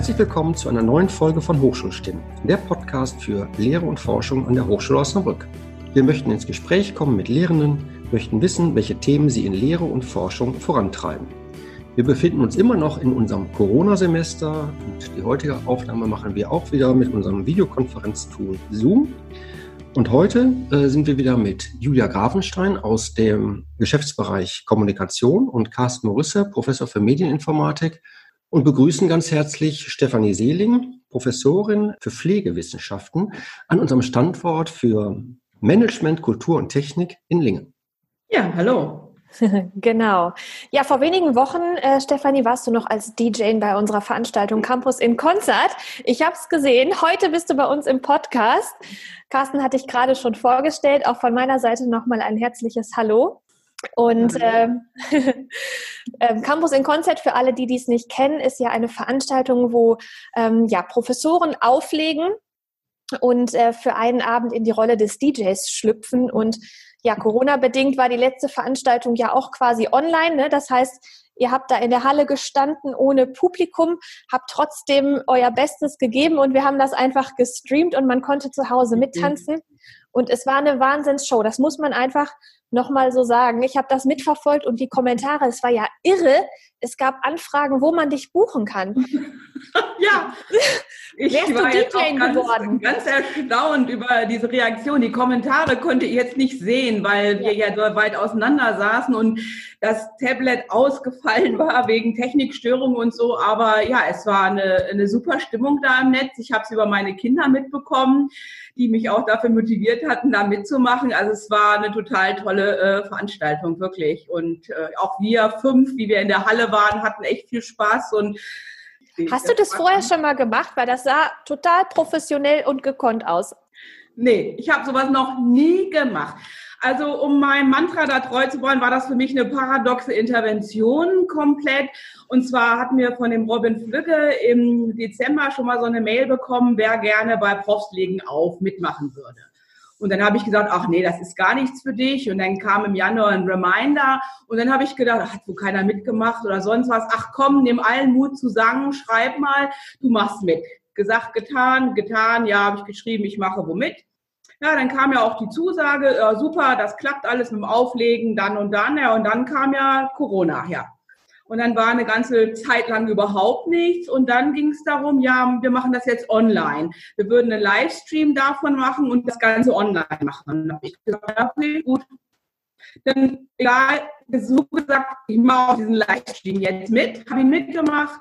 Herzlich willkommen zu einer neuen Folge von Hochschulstimmen, der Podcast für Lehre und Forschung an der Hochschule Osnabrück. Wir möchten ins Gespräch kommen mit Lehrenden, möchten wissen, welche Themen sie in Lehre und Forschung vorantreiben. Wir befinden uns immer noch in unserem Corona-Semester und die heutige Aufnahme machen wir auch wieder mit unserem Videokonferenztool Zoom. Und heute äh, sind wir wieder mit Julia Grafenstein aus dem Geschäftsbereich Kommunikation und Carsten Morisse, Professor für Medieninformatik und begrüßen ganz herzlich Stefanie Seeling, Professorin für Pflegewissenschaften an unserem Standort für Management, Kultur und Technik in Lingen. Ja, hallo. Genau. Ja, vor wenigen Wochen, äh, Stefanie, warst du noch als DJ bei unserer Veranstaltung Campus in Konzert. Ich habe es gesehen. Heute bist du bei uns im Podcast. Carsten hatte ich gerade schon vorgestellt. Auch von meiner Seite nochmal ein herzliches Hallo. Und ähm, Campus in Konzert, für alle, die dies nicht kennen, ist ja eine Veranstaltung, wo ähm, ja, Professoren auflegen und äh, für einen Abend in die Rolle des DJs schlüpfen und ja, Corona-bedingt war die letzte Veranstaltung ja auch quasi online. Ne? Das heißt, ihr habt da in der Halle gestanden ohne Publikum, habt trotzdem euer Bestes gegeben und wir haben das einfach gestreamt und man konnte zu Hause mhm. mittanzen. Und es war eine Wahnsinnsshow. Das muss man einfach nochmal so sagen. Ich habe das mitverfolgt und die Kommentare, es war ja irre. Es gab Anfragen, wo man dich buchen kann. ja, ich Wärst war jetzt auch ganz, geworden? ganz erstaunt über diese Reaktion. Die Kommentare konnte ich jetzt nicht sehen, weil wir ja so weit auseinander saßen und das Tablet ausgefallen war wegen Technikstörungen und so. Aber ja, es war eine, eine super Stimmung da im Netz. Ich habe es über meine Kinder mitbekommen, die mich auch dafür motiviert hatten, da mitzumachen. Also es war eine total tolle äh, Veranstaltung, wirklich. Und äh, auch wir fünf, wie wir in der Halle waren, hatten echt viel Spaß und Hast du das vorher schon mal gemacht? Weil das sah total professionell und gekonnt aus. Nee, ich habe sowas noch nie gemacht. Also um meinem Mantra da treu zu wollen, war das für mich eine paradoxe Intervention komplett. Und zwar hatten wir von dem Robin Flügge im Dezember schon mal so eine Mail bekommen, wer gerne bei Profslegen auf mitmachen würde. Und dann habe ich gesagt, ach nee, das ist gar nichts für dich. Und dann kam im Januar ein Reminder. Und dann habe ich gedacht, hat wohl keiner mitgemacht oder sonst was. Ach komm, nimm allen Mut zusammen, schreib mal, du machst mit. Gesagt, getan, getan, ja, habe ich geschrieben, ich mache womit. Ja, dann kam ja auch die Zusage, ja, super, das klappt alles mit dem Auflegen, dann und dann. Ja, und dann kam ja Corona, ja. Und dann war eine ganze Zeit lang überhaupt nichts. Und dann ging es darum, ja, wir machen das jetzt online. Wir würden einen Livestream davon machen und das Ganze online machen. Und ich gesagt, okay, gut. Dann, egal, so gesagt, ich mache diesen Livestream jetzt mit, habe ihn mitgemacht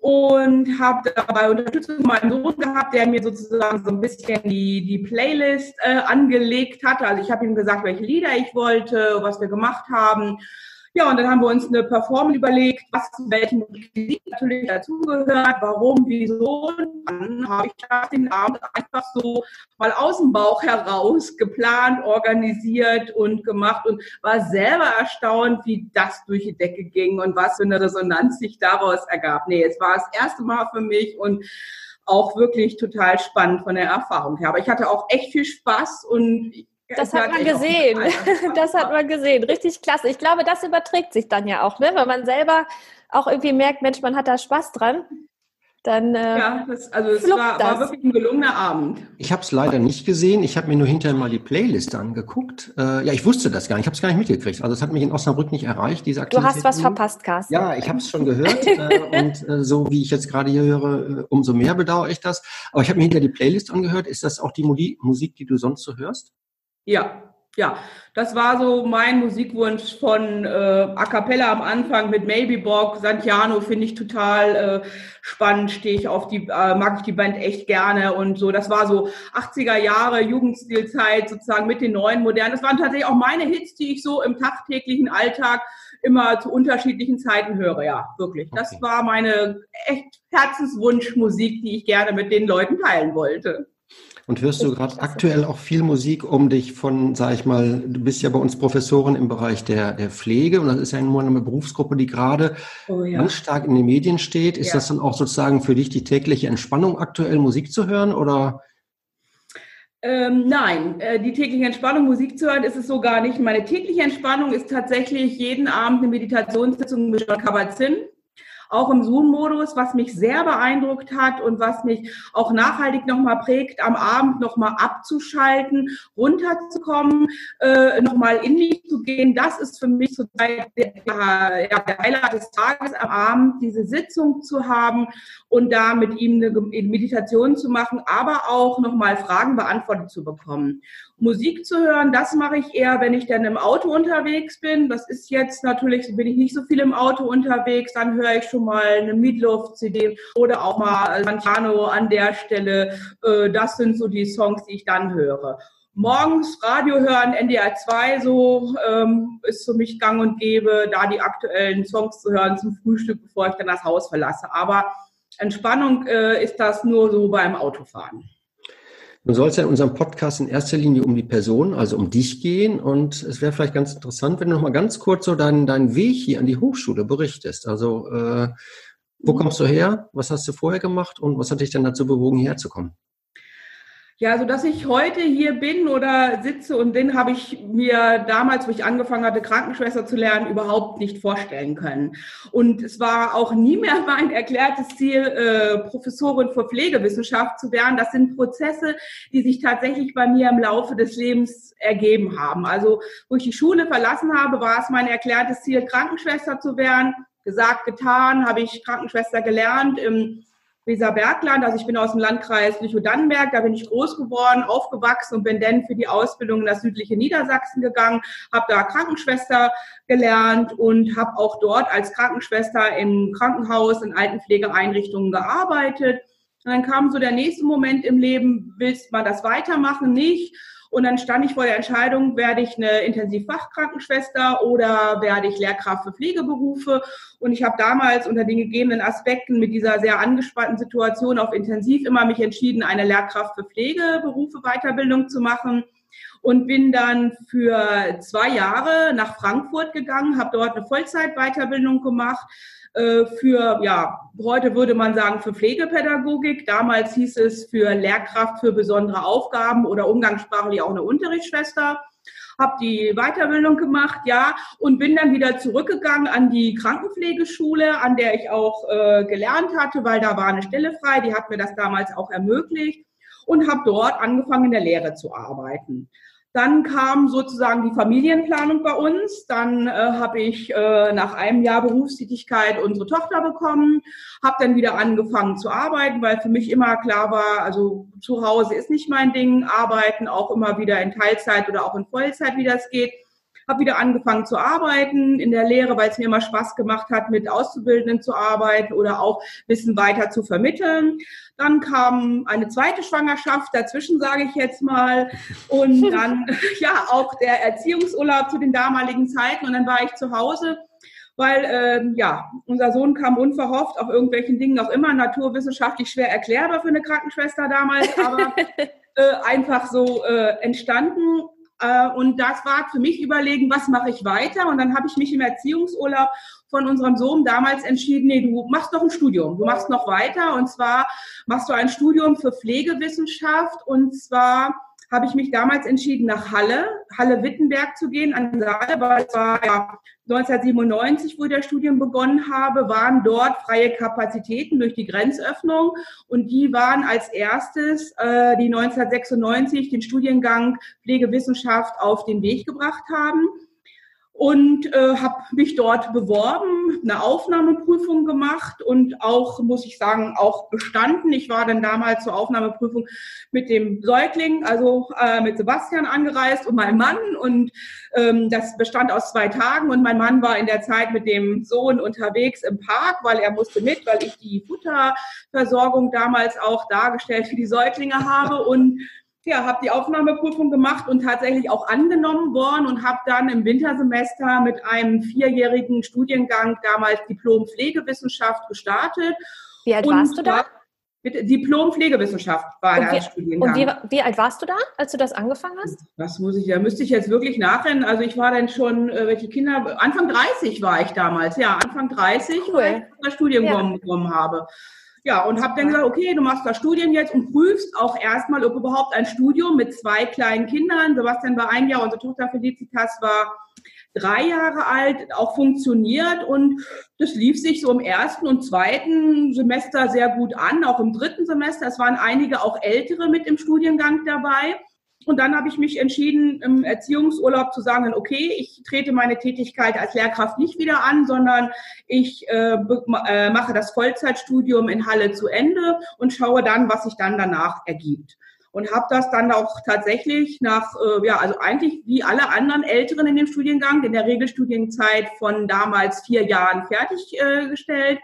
und habe dabei Unterstützung meinen Sohn gehabt, der mir sozusagen so ein bisschen die, die Playlist äh, angelegt hatte. Also ich habe ihm gesagt, welche Lieder ich wollte, was wir gemacht haben. Ja, und dann haben wir uns eine Performance überlegt, was zu welchen Requisiten natürlich dazugehört, warum, wieso. Dann habe ich das den Abend einfach so mal aus dem Bauch heraus geplant, organisiert und gemacht und war selber erstaunt, wie das durch die Decke ging und was für eine Resonanz sich daraus ergab. Nee, es war das erste Mal für mich und auch wirklich total spannend von der Erfahrung her. Aber ich hatte auch echt viel Spaß und das hat man gesehen. Das hat man gesehen. Richtig klasse. Ich glaube, das überträgt sich dann ja auch, ne? wenn man selber auch irgendwie merkt, Mensch, man hat da Spaß dran. Dann, äh, ja, das, also es war, war, wirklich ein gelungener Abend. Ich habe es leider nicht gesehen. Ich habe mir nur hinterher mal die Playlist angeguckt. Äh, ja, ich wusste das gar nicht. Ich habe es gar nicht mitgekriegt. Also es hat mich in Osnabrück nicht erreicht, diese Aktivität. Du hast was verpasst, Carsten. Ja, ich habe es schon gehört. äh, und äh, so wie ich jetzt gerade hier höre, äh, umso mehr bedauere ich das. Aber ich habe mir hinterher die Playlist angehört. Ist das auch die Musik, die du sonst so hörst? Ja, ja, das war so mein Musikwunsch von äh, A Cappella am Anfang mit Maybe Bock, Santiano finde ich total äh, spannend, stehe ich auf die, äh, mag ich die Band echt gerne und so. Das war so 80er Jahre Jugendstilzeit sozusagen mit den neuen modernen. Das waren tatsächlich auch meine Hits, die ich so im tagtäglichen Alltag immer zu unterschiedlichen Zeiten höre. Ja, wirklich. Okay. Das war meine echt Herzenswunschmusik, die ich gerne mit den Leuten teilen wollte. Und hörst du gerade aktuell auch viel Musik, um dich von, sag ich mal, du bist ja bei uns Professorin im Bereich der, der Pflege und das ist ja nur eine Berufsgruppe, die gerade oh, ja. ganz stark in den Medien steht. Ist ja. das dann auch sozusagen für dich die tägliche Entspannung, aktuell Musik zu hören oder? Ähm, nein, äh, die tägliche Entspannung, Musik zu hören, ist es so gar nicht. Meine tägliche Entspannung ist tatsächlich jeden Abend eine Meditationssitzung mit John Kabat-Zinn auch im Zoom-Modus, was mich sehr beeindruckt hat und was mich auch nachhaltig nochmal prägt, am Abend nochmal abzuschalten, runterzukommen, äh, nochmal in mich zu gehen. Das ist für mich zurzeit der, ja, der Highlight des Tages am Abend, diese Sitzung zu haben und da mit ihm eine Meditation zu machen, aber auch nochmal Fragen beantwortet zu bekommen. Musik zu hören, das mache ich eher, wenn ich dann im Auto unterwegs bin. Das ist jetzt natürlich, bin ich nicht so viel im Auto unterwegs, dann höre ich schon mal eine Meatloaf-CD oder auch mal Santano an der Stelle. Äh, das sind so die Songs, die ich dann höre. Morgens Radio hören, NDR 2 so ähm, ist für mich gang und gäbe, da die aktuellen Songs zu hören zum Frühstück, bevor ich dann das Haus verlasse. Aber Entspannung äh, ist das nur so beim Autofahren. Nun soll es ja in unserem Podcast in erster Linie um die Person, also um dich gehen. Und es wäre vielleicht ganz interessant, wenn du noch mal ganz kurz so deinen, deinen Weg hier an die Hochschule berichtest. Also äh, wo kommst du her? Was hast du vorher gemacht und was hat dich denn dazu bewogen, hierher zu kommen? Ja, so dass ich heute hier bin oder sitze und den habe ich mir damals, wo ich angefangen hatte, Krankenschwester zu lernen, überhaupt nicht vorstellen können. Und es war auch nie mehr mein erklärtes Ziel, äh, Professorin für Pflegewissenschaft zu werden. Das sind Prozesse, die sich tatsächlich bei mir im Laufe des Lebens ergeben haben. Also, wo ich die Schule verlassen habe, war es mein erklärtes Ziel, Krankenschwester zu werden. Gesagt, getan, habe ich Krankenschwester gelernt im Weserbergland. Also ich bin aus dem Landkreis Lüchow-Dannenberg, da bin ich groß geworden, aufgewachsen und bin dann für die Ausbildung in das südliche Niedersachsen gegangen, habe da Krankenschwester gelernt und habe auch dort als Krankenschwester im Krankenhaus, in Altenpflegeeinrichtungen gearbeitet. Und dann kam so der nächste Moment im Leben, willst man das weitermachen? Nicht. Und dann stand ich vor der Entscheidung, werde ich eine Intensivfachkrankenschwester oder werde ich Lehrkraft für Pflegeberufe. Und ich habe damals unter den gegebenen Aspekten mit dieser sehr angespannten Situation auf Intensiv immer mich entschieden, eine Lehrkraft für Pflegeberufe Weiterbildung zu machen und bin dann für zwei Jahre nach Frankfurt gegangen, habe dort eine Vollzeit-Weiterbildung gemacht äh, für, ja, heute würde man sagen, für Pflegepädagogik. Damals hieß es für Lehrkraft für besondere Aufgaben oder umgangssprachlich auch eine Unterrichtsschwester. Habe die Weiterbildung gemacht, ja, und bin dann wieder zurückgegangen an die Krankenpflegeschule, an der ich auch äh, gelernt hatte, weil da war eine Stelle frei, die hat mir das damals auch ermöglicht und habe dort angefangen in der Lehre zu arbeiten. Dann kam sozusagen die Familienplanung bei uns. Dann äh, habe ich äh, nach einem Jahr Berufstätigkeit unsere Tochter bekommen, habe dann wieder angefangen zu arbeiten, weil für mich immer klar war, also zu Hause ist nicht mein Ding, arbeiten auch immer wieder in Teilzeit oder auch in Vollzeit, wie das geht habe wieder angefangen zu arbeiten in der Lehre, weil es mir immer Spaß gemacht hat, mit Auszubildenden zu arbeiten oder auch Wissen weiter zu vermitteln. Dann kam eine zweite Schwangerschaft dazwischen, sage ich jetzt mal. Und dann ja auch der Erziehungsurlaub zu den damaligen Zeiten. Und dann war ich zu Hause weil ähm, ja, unser Sohn kam unverhofft auf irgendwelchen Dingen auch immer naturwissenschaftlich schwer erklärbar für eine Krankenschwester damals, aber äh, einfach so äh, entstanden. Äh, und das war für mich überlegen, was mache ich weiter? Und dann habe ich mich im Erziehungsurlaub von unserem Sohn damals entschieden, nee, du machst doch ein Studium, du machst noch weiter. Und zwar machst du ein Studium für Pflegewissenschaft und zwar habe ich mich damals entschieden, nach Halle, Halle-Wittenberg zu gehen, an Saale, weil es war ja 1997, wo ich das Studium begonnen habe, waren dort freie Kapazitäten durch die Grenzöffnung. Und die waren als erstes, äh, die 1996 den Studiengang Pflegewissenschaft auf den Weg gebracht haben und äh, habe mich dort beworben, eine Aufnahmeprüfung gemacht und auch, muss ich sagen, auch bestanden. Ich war dann damals zur Aufnahmeprüfung mit dem Säugling, also äh, mit Sebastian angereist und meinem Mann und ähm, das bestand aus zwei Tagen und mein Mann war in der Zeit mit dem Sohn unterwegs im Park, weil er musste mit, weil ich die Futterversorgung damals auch dargestellt für die Säuglinge habe und ja, habe die Aufnahmeprüfung gemacht und tatsächlich auch angenommen worden und habe dann im Wintersemester mit einem vierjährigen Studiengang damals Diplom Pflegewissenschaft gestartet. Wie alt warst du da? Mit Diplom Pflegewissenschaft war und der Studiengang. Und wie, wie, alt warst du da, als du das angefangen hast? Das muss ich, da müsste ich jetzt wirklich nachrennen. Also ich war dann schon, äh, welche Kinder, Anfang 30 war ich damals, ja, Anfang 30, cool. weil ich das Studium ja. bekommen habe. Ja, und habe dann gesagt, okay, du machst da Studien jetzt und prüfst auch erstmal, ob überhaupt ein Studium mit zwei kleinen Kindern, Sebastian war ein Jahr, unsere Tochter Felicitas war drei Jahre alt, auch funktioniert und das lief sich so im ersten und zweiten Semester sehr gut an, auch im dritten Semester. Es waren einige auch ältere mit im Studiengang dabei. Und dann habe ich mich entschieden, im Erziehungsurlaub zu sagen, okay, ich trete meine Tätigkeit als Lehrkraft nicht wieder an, sondern ich äh, äh, mache das Vollzeitstudium in Halle zu Ende und schaue dann, was sich dann danach ergibt. Und habe das dann auch tatsächlich nach, äh, ja, also eigentlich wie alle anderen Älteren in dem Studiengang, in der Regelstudienzeit von damals vier Jahren fertiggestellt, äh,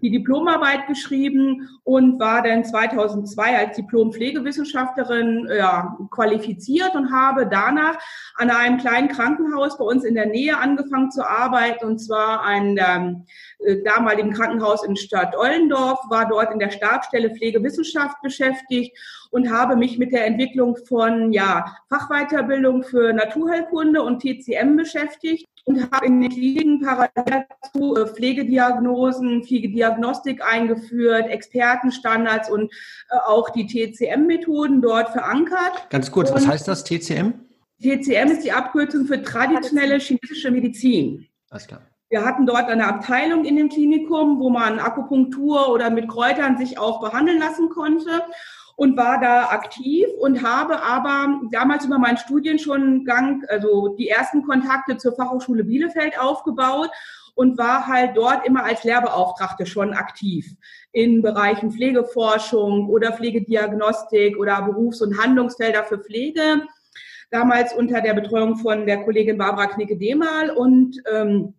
die Diplomarbeit geschrieben und war dann 2002 als Diplom-Pflegewissenschaftlerin ja, qualifiziert und habe danach an einem kleinen Krankenhaus bei uns in der Nähe angefangen zu arbeiten. Und zwar ein ähm, äh, damaligen Krankenhaus in Stadt Ollendorf, war dort in der Stabstelle Pflegewissenschaft beschäftigt und habe mich mit der Entwicklung von ja, Fachweiterbildung für Naturheilkunde und TCM beschäftigt und habe in den Kliniken parallel zu äh, Pflegediagnosen, Pflegediagnostik eingeführt, Expertenstandards und äh, auch die TCM-Methoden dort verankert. Ganz kurz, und was heißt das TCM? TCM ist die Abkürzung für traditionelle chinesische Medizin. Alles klar. Wir hatten dort eine Abteilung in dem Klinikum, wo man Akupunktur oder mit Kräutern sich auch behandeln lassen konnte und war da aktiv und habe aber damals über meinen Studiengang, also die ersten Kontakte zur Fachhochschule Bielefeld aufgebaut und war halt dort immer als Lehrbeauftragte schon aktiv in Bereichen Pflegeforschung oder Pflegediagnostik oder Berufs- und Handlungsfelder für Pflege. Damals unter der Betreuung von der Kollegin Barbara Knicke-Demal und ähm,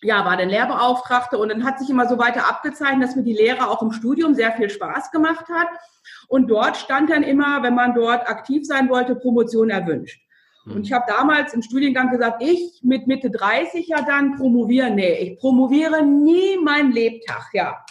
ja, war dann Lehrbeauftragte und dann hat sich immer so weiter abgezeichnet, dass mir die Lehre auch im Studium sehr viel Spaß gemacht hat. Und dort stand dann immer, wenn man dort aktiv sein wollte, Promotion erwünscht. Hm. Und ich habe damals im Studiengang gesagt, ich mit Mitte 30 ja dann promovieren. Nee, ich promoviere nie mein Lebtag, ja.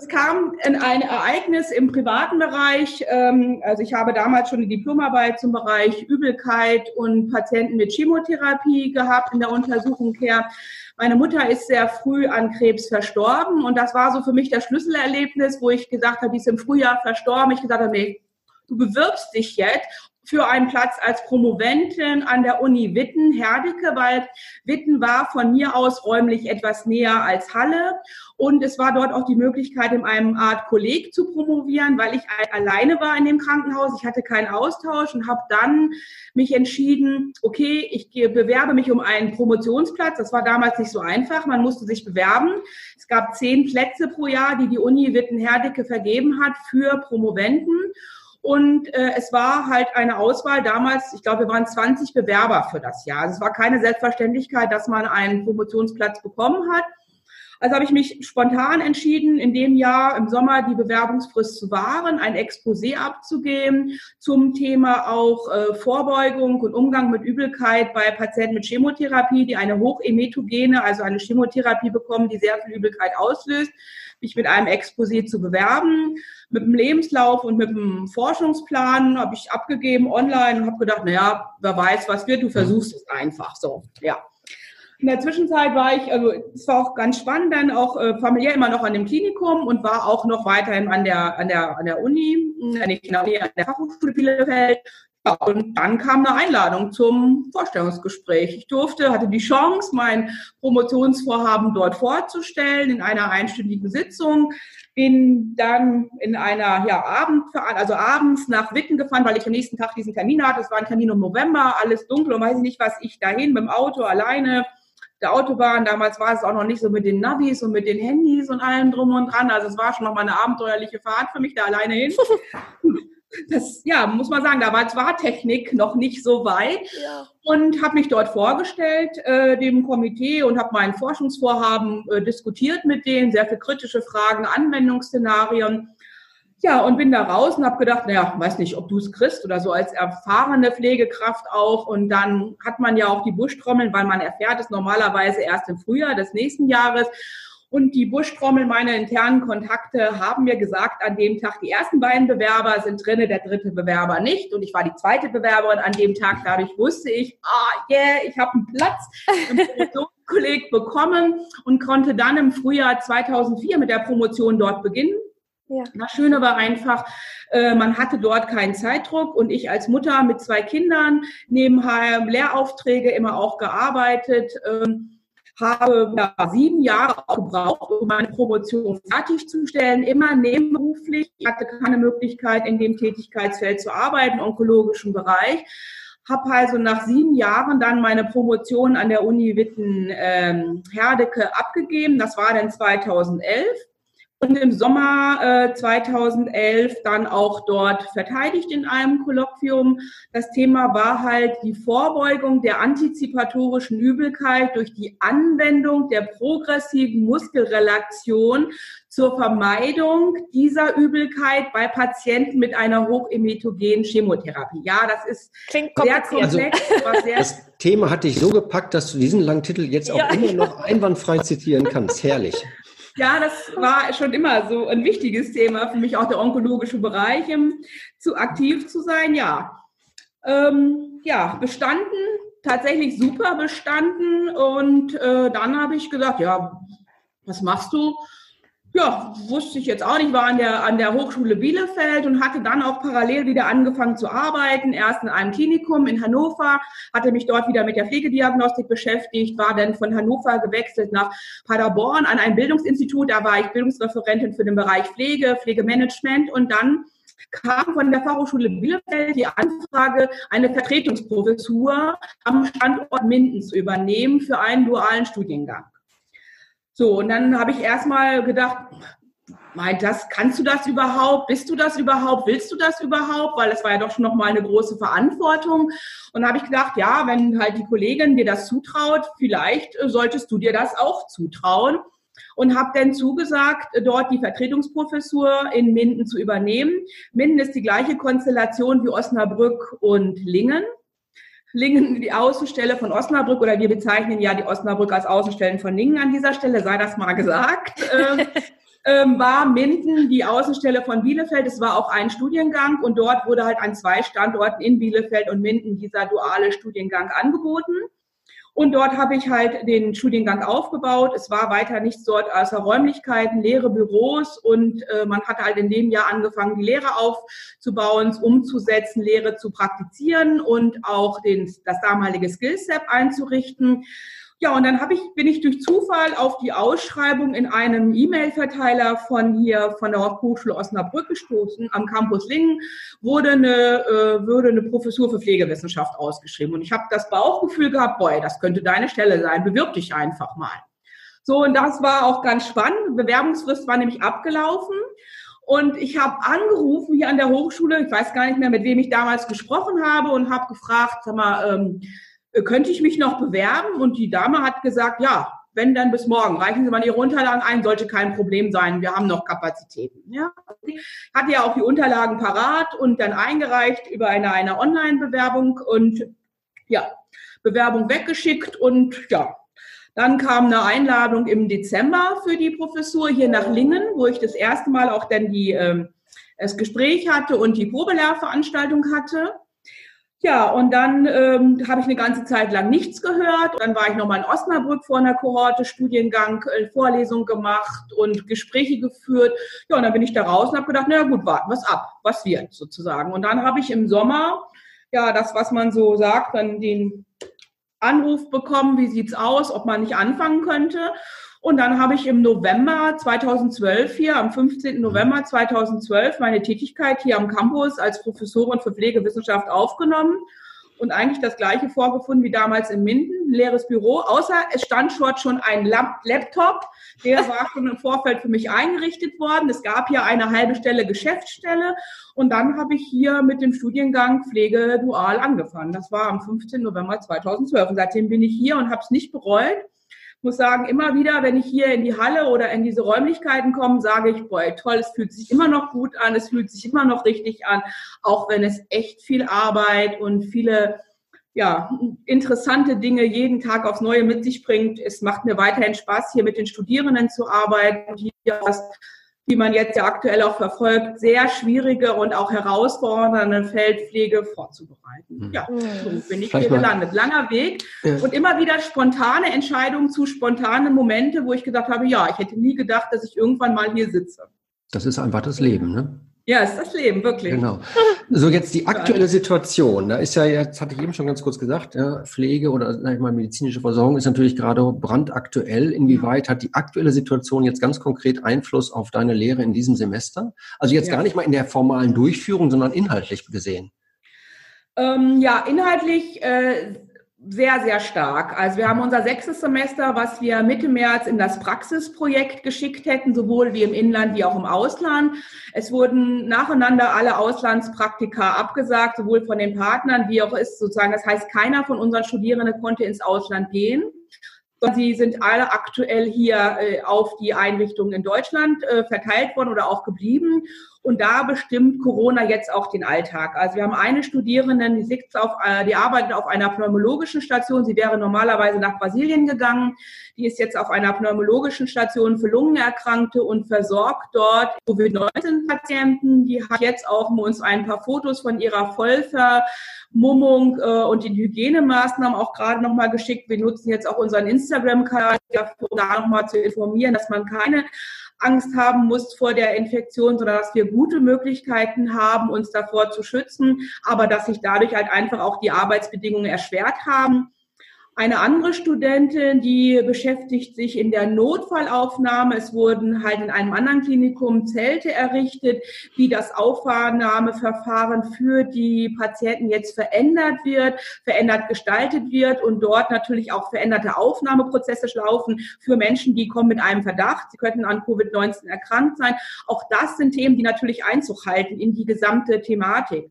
Es kam in ein Ereignis im privaten Bereich. Ähm, also ich habe damals schon eine Diplomarbeit zum Bereich Übelkeit und Patienten mit Chemotherapie gehabt in der Untersuchung her. Meine Mutter ist sehr früh an Krebs verstorben und das war so für mich das Schlüsselerlebnis, wo ich gesagt habe, die ist im Frühjahr verstorben. Ich gesagt habe, nee, du bewirbst dich jetzt für einen Platz als Promoventin an der Uni Witten, Herdecke, weil Witten war von mir aus räumlich etwas näher als Halle. Und es war dort auch die Möglichkeit, in einem Art Kolleg zu promovieren, weil ich alleine war in dem Krankenhaus. Ich hatte keinen Austausch und habe dann mich entschieden, okay, ich bewerbe mich um einen Promotionsplatz. Das war damals nicht so einfach. Man musste sich bewerben. Es gab zehn Plätze pro Jahr, die die Uni Witten-Herdecke vergeben hat für Promoventen. Und äh, es war halt eine Auswahl damals, ich glaube, wir waren 20 Bewerber für das Jahr. Also es war keine Selbstverständlichkeit, dass man einen Promotionsplatz bekommen hat. Also habe ich mich spontan entschieden, in dem Jahr im Sommer die Bewerbungsfrist zu wahren, ein Exposé abzugeben zum Thema auch äh, Vorbeugung und Umgang mit Übelkeit bei Patienten mit Chemotherapie, die eine hochemetogene, also eine Chemotherapie bekommen, die sehr viel Übelkeit auslöst mich mit einem Exposé zu bewerben. Mit dem Lebenslauf und mit dem Forschungsplan habe ich abgegeben online und habe gedacht, naja, wer weiß, was wird, du versuchst es einfach so. Ja. In der Zwischenzeit war ich, also es war auch ganz spannend, dann auch äh, familiär immer noch an dem Klinikum und war auch noch weiterhin an der, an der, an der Uni, äh, nicht in der Uni, an der Fachhochschule Bielefeld. Ja, und dann kam eine Einladung zum Vorstellungsgespräch. Ich durfte, hatte die Chance, mein Promotionsvorhaben dort vorzustellen in einer einstündigen Sitzung. Bin dann in einer ja, Abend, also abends nach Witten gefahren, weil ich am nächsten Tag diesen Termin hatte. Es war ein Termin im November, alles dunkel und weiß ich nicht, was ich dahin mit dem Auto alleine der Autobahn. Damals war es auch noch nicht so mit den Navis und mit den Handys und allem drum und dran. Also es war schon noch mal eine abenteuerliche Fahrt für mich da alleine hin. das, ja, muss man sagen, da war zwar Technik noch nicht so weit ja. und habe mich dort vorgestellt, äh, dem Komitee und habe mein Forschungsvorhaben äh, diskutiert mit denen, sehr viele kritische Fragen, Anwendungsszenarien. Ja, und bin da raus und habe gedacht, naja, weiß nicht, ob du es kriegst oder so als erfahrene Pflegekraft auch. Und dann hat man ja auch die Buschtrommeln, weil man erfährt es normalerweise erst im Frühjahr des nächsten Jahres. Und die Buschtrommel, meine internen Kontakte, haben mir gesagt, an dem Tag, die ersten beiden Bewerber sind drinne, der dritte Bewerber nicht. Und ich war die zweite Bewerberin an dem Tag. Dadurch wusste ich, ah, yeah, ich habe einen Platz im Promotionskolleg bekommen und konnte dann im Frühjahr 2004 mit der Promotion dort beginnen. Ja. Das Schöne war einfach, äh, man hatte dort keinen Zeitdruck und ich als Mutter mit zwei Kindern nebenher Lehraufträge immer auch gearbeitet. Habe ja, sieben Jahre gebraucht, um meine Promotion fertigzustellen, immer nebenberuflich. Ich hatte keine Möglichkeit, in dem Tätigkeitsfeld zu arbeiten, onkologischen Bereich. Habe also nach sieben Jahren dann meine Promotion an der Uni Witten-Herdecke ähm, abgegeben. Das war dann 2011 und im Sommer äh, 2011 dann auch dort verteidigt in einem Kolloquium. Das Thema war halt die Vorbeugung der antizipatorischen Übelkeit durch die Anwendung der progressiven Muskelrelaktion zur Vermeidung dieser Übelkeit bei Patienten mit einer hochemetogenen Chemotherapie. Ja, das ist Klingt sehr komplex. Also, sehr das Thema hat dich so gepackt, dass du diesen langen Titel jetzt auch ja. immer noch einwandfrei zitieren kannst. Herrlich. Ja, das war schon immer so ein wichtiges Thema für mich, auch der onkologische Bereich, um zu aktiv zu sein. Ja, ähm, ja, bestanden, tatsächlich super bestanden. Und äh, dann habe ich gesagt, ja, was machst du? Ja, wusste ich jetzt auch nicht, war an der, an der Hochschule Bielefeld und hatte dann auch parallel wieder angefangen zu arbeiten. Erst in einem Klinikum in Hannover, hatte mich dort wieder mit der Pflegediagnostik beschäftigt, war dann von Hannover gewechselt nach Paderborn an ein Bildungsinstitut. Da war ich Bildungsreferentin für den Bereich Pflege, Pflegemanagement und dann kam von der Fachhochschule Bielefeld die Anfrage, eine Vertretungsprofessur am Standort Minden zu übernehmen für einen dualen Studiengang. So, und dann habe ich erstmal gedacht, meint das, kannst du das überhaupt? Bist du das überhaupt? Willst du das überhaupt? Weil es war ja doch schon nochmal eine große Verantwortung. Und habe ich gedacht, ja, wenn halt die Kollegin dir das zutraut, vielleicht äh, solltest du dir das auch zutrauen. Und habe dann zugesagt, dort die Vertretungsprofessur in Minden zu übernehmen. Minden ist die gleiche Konstellation wie Osnabrück und Lingen. Lingen die Außenstelle von Osnabrück oder wir bezeichnen ja die Osnabrück als Außenstellen von Lingen an dieser Stelle, sei das mal gesagt. ähm, ähm, war Minden die Außenstelle von Bielefeld. Es war auch ein Studiengang und dort wurde halt an zwei Standorten in Bielefeld und Minden dieser duale Studiengang angeboten. Und dort habe ich halt den Studiengang aufgebaut. Es war weiter nichts dort außer Räumlichkeiten, leere Büros und äh, man hat halt in dem Jahr angefangen, die Lehre aufzubauen, umzusetzen, Lehre zu praktizieren und auch den, das damalige Skillset einzurichten. Ja, und dann ich, bin ich durch Zufall auf die Ausschreibung in einem E-Mail-Verteiler von hier, von der Hochschule Osnabrück gestoßen. Am Campus Lingen wurde eine, äh, wurde eine Professur für Pflegewissenschaft ausgeschrieben. Und ich habe das Bauchgefühl gehabt, boy, das könnte deine Stelle sein, bewirb dich einfach mal. So, und das war auch ganz spannend. Bewerbungsfrist war nämlich abgelaufen. Und ich habe angerufen hier an der Hochschule, ich weiß gar nicht mehr, mit wem ich damals gesprochen habe und habe gefragt, sag mal, ähm, äh, könnte ich mich noch bewerben? Und die Dame hat gesagt, ja, wenn dann bis morgen. Reichen Sie mal Ihre Unterlagen ein, sollte kein Problem sein. Wir haben noch Kapazitäten. Ja, hatte ja auch die Unterlagen parat und dann eingereicht über eine, eine Online-Bewerbung und ja, Bewerbung weggeschickt und ja, dann kam eine Einladung im Dezember für die Professur hier nach Lingen, wo ich das erste Mal auch dann die, äh, das Gespräch hatte und die Probelehrveranstaltung hatte. Ja, und dann ähm, habe ich eine ganze Zeit lang nichts gehört. Dann war ich nochmal in Osnabrück vor einer Kohorte, Studiengang, äh, Vorlesung gemacht und Gespräche geführt. Ja, und dann bin ich da raus und habe gedacht, naja gut, warten was ab, was wird sozusagen. Und dann habe ich im Sommer, ja, das, was man so sagt, dann den Anruf bekommen, wie sieht's aus, ob man nicht anfangen könnte. Und dann habe ich im November 2012 hier, am 15. Mhm. November 2012, meine Tätigkeit hier am Campus als Professorin für Pflegewissenschaft aufgenommen und eigentlich das gleiche vorgefunden wie damals in Minden, ein leeres Büro, außer es stand dort schon ein Laptop, der war schon im Vorfeld für mich eingerichtet worden. Es gab hier eine halbe Stelle Geschäftsstelle und dann habe ich hier mit dem Studiengang Pflege dual angefangen. Das war am 15. November 2012 und seitdem bin ich hier und habe es nicht bereut muss sagen, immer wieder, wenn ich hier in die Halle oder in diese Räumlichkeiten komme, sage ich, boah, toll, es fühlt sich immer noch gut an, es fühlt sich immer noch richtig an, auch wenn es echt viel Arbeit und viele ja, interessante Dinge jeden Tag aufs Neue mit sich bringt. Es macht mir weiterhin Spaß, hier mit den Studierenden zu arbeiten, hier was die man jetzt ja aktuell auch verfolgt, sehr schwierige und auch herausfordernde Feldpflege vorzubereiten. Mhm. Ja, so bin ich Vielleicht hier gelandet. Langer Weg ja. und immer wieder spontane Entscheidungen zu spontanen Momente, wo ich gedacht habe, ja, ich hätte nie gedacht, dass ich irgendwann mal hier sitze. Das ist einfach das Leben, ne? Ja, ist das Leben, wirklich. Genau. So, jetzt die aktuelle Situation. Da ist ja, jetzt hatte ich eben schon ganz kurz gesagt, ja, Pflege oder sag ich mal, medizinische Versorgung ist natürlich gerade brandaktuell. Inwieweit hat die aktuelle Situation jetzt ganz konkret Einfluss auf deine Lehre in diesem Semester? Also jetzt ja. gar nicht mal in der formalen Durchführung, sondern inhaltlich gesehen. Ähm, ja, inhaltlich äh, sehr, sehr stark. Also wir haben unser sechstes Semester, was wir Mitte März in das Praxisprojekt geschickt hätten, sowohl wie im Inland wie auch im Ausland. Es wurden nacheinander alle Auslandspraktika abgesagt, sowohl von den Partnern wie auch ist sozusagen. Das heißt, keiner von unseren Studierenden konnte ins Ausland gehen. Sie sind alle aktuell hier äh, auf die Einrichtungen in Deutschland äh, verteilt worden oder auch geblieben. Und da bestimmt Corona jetzt auch den Alltag. Also wir haben eine Studierende, die, sitzt auf, äh, die arbeitet auf einer pneumologischen Station. Sie wäre normalerweise nach Brasilien gegangen. Die ist jetzt auf einer pneumologischen Station für Lungenerkrankte und versorgt dort Covid-19-Patienten. Die hat jetzt auch uns ein paar Fotos von ihrer Vollvermummung äh, und den Hygienemaßnahmen auch gerade nochmal geschickt. Wir nutzen jetzt auch unseren Instagram-Kanal, um da nochmal zu informieren, dass man keine Angst haben muss vor der Infektion, sondern dass wir gute Möglichkeiten haben, uns davor zu schützen, aber dass sich dadurch halt einfach auch die Arbeitsbedingungen erschwert haben. Eine andere Studentin, die beschäftigt sich in der Notfallaufnahme. Es wurden halt in einem anderen Klinikum Zelte errichtet, wie das Aufnahmeverfahren für die Patienten jetzt verändert wird, verändert gestaltet wird und dort natürlich auch veränderte Aufnahmeprozesse laufen für Menschen, die kommen mit einem Verdacht. Sie könnten an Covid-19 erkrankt sein. Auch das sind Themen, die natürlich Einzug halten in die gesamte Thematik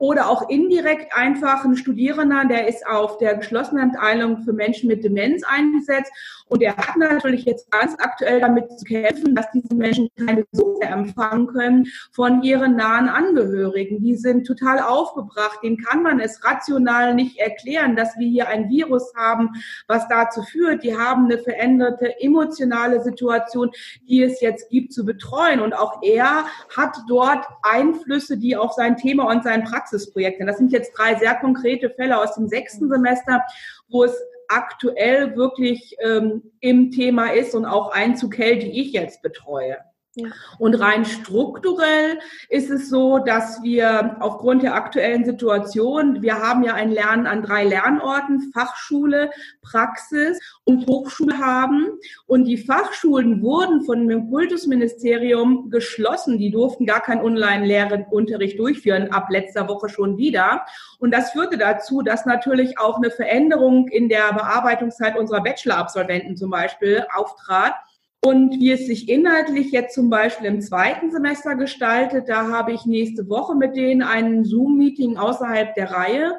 oder auch indirekt einfach ein Studierender, der ist auf der geschlossenen Abteilung für Menschen mit Demenz eingesetzt und der hat natürlich jetzt ganz aktuell damit zu kämpfen, dass diese Menschen keine Besuche empfangen können von ihren nahen Angehörigen. Die sind total aufgebracht. Den kann man es rational nicht erklären, dass wir hier ein Virus haben, was dazu führt. Die haben eine veränderte emotionale Situation, die es jetzt gibt zu betreuen. Und auch er hat dort Einflüsse, die auf sein Thema und sein Praxisprojekt sind. Das sind jetzt drei sehr konkrete Fälle aus dem sechsten Semester, wo es aktuell wirklich ähm, im Thema ist und auch Einzug hält, die ich jetzt betreue. Und rein strukturell ist es so, dass wir aufgrund der aktuellen Situation, wir haben ja ein Lernen an drei Lernorten, Fachschule, Praxis und Hochschule haben. Und die Fachschulen wurden von dem Kultusministerium geschlossen. Die durften gar keinen Online-Lehrunterricht durchführen, ab letzter Woche schon wieder. Und das führte dazu, dass natürlich auch eine Veränderung in der Bearbeitungszeit unserer Bachelor-Absolventen zum Beispiel auftrat und wie es sich inhaltlich jetzt zum Beispiel im zweiten Semester gestaltet, da habe ich nächste Woche mit denen ein Zoom-Meeting außerhalb der Reihe.